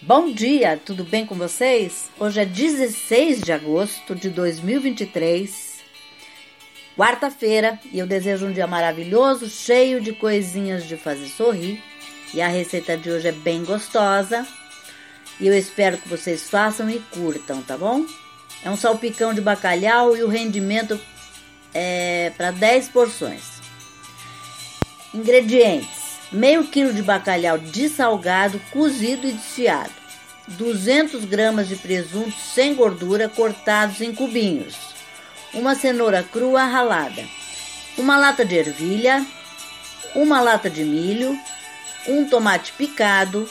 Bom dia, tudo bem com vocês? Hoje é 16 de agosto de 2023, quarta-feira, e eu desejo um dia maravilhoso, cheio de coisinhas de fazer sorrir. E a receita de hoje é bem gostosa, e eu espero que vocês façam e curtam, tá bom? É um salpicão de bacalhau e o rendimento é para 10 porções. Ingredientes: meio quilo de bacalhau dessalgado, cozido e desfiado, 200 gramas de presunto sem gordura cortados em cubinhos, uma cenoura crua ralada, uma lata de ervilha, uma lata de milho, um tomate picado,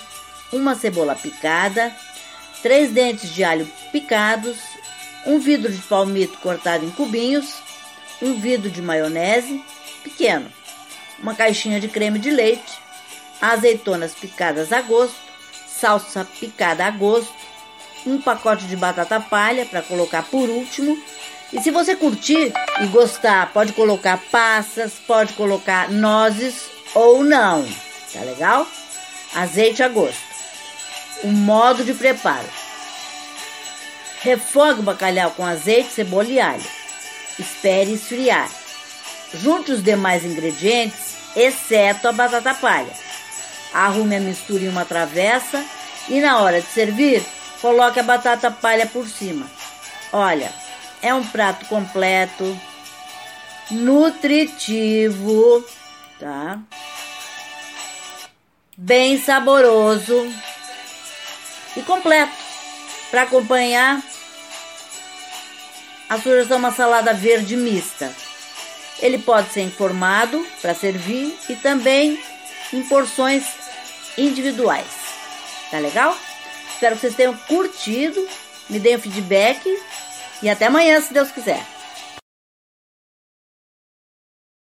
uma cebola picada, três dentes de alho picados, um vidro de palmito cortado em cubinhos, um vidro de maionese. Pequeno, uma caixinha de creme de leite, azeitonas picadas a gosto, salsa picada a gosto, um pacote de batata palha para colocar por último. E se você curtir e gostar, pode colocar passas, pode colocar nozes ou não. Tá legal? Azeite a gosto. O modo de preparo. Refogue o bacalhau com azeite, cebola e alho. Espere esfriar. Junte os demais ingredientes, exceto a batata palha. Arrume a mistura em uma travessa e na hora de servir, coloque a batata palha por cima. Olha, é um prato completo, nutritivo, tá? Bem saboroso e completo para acompanhar a sugestão uma salada verde mista. Ele pode ser informado para servir e também em porções individuais. Tá legal? Espero que vocês tenham curtido, me deem feedback e até amanhã, se Deus quiser.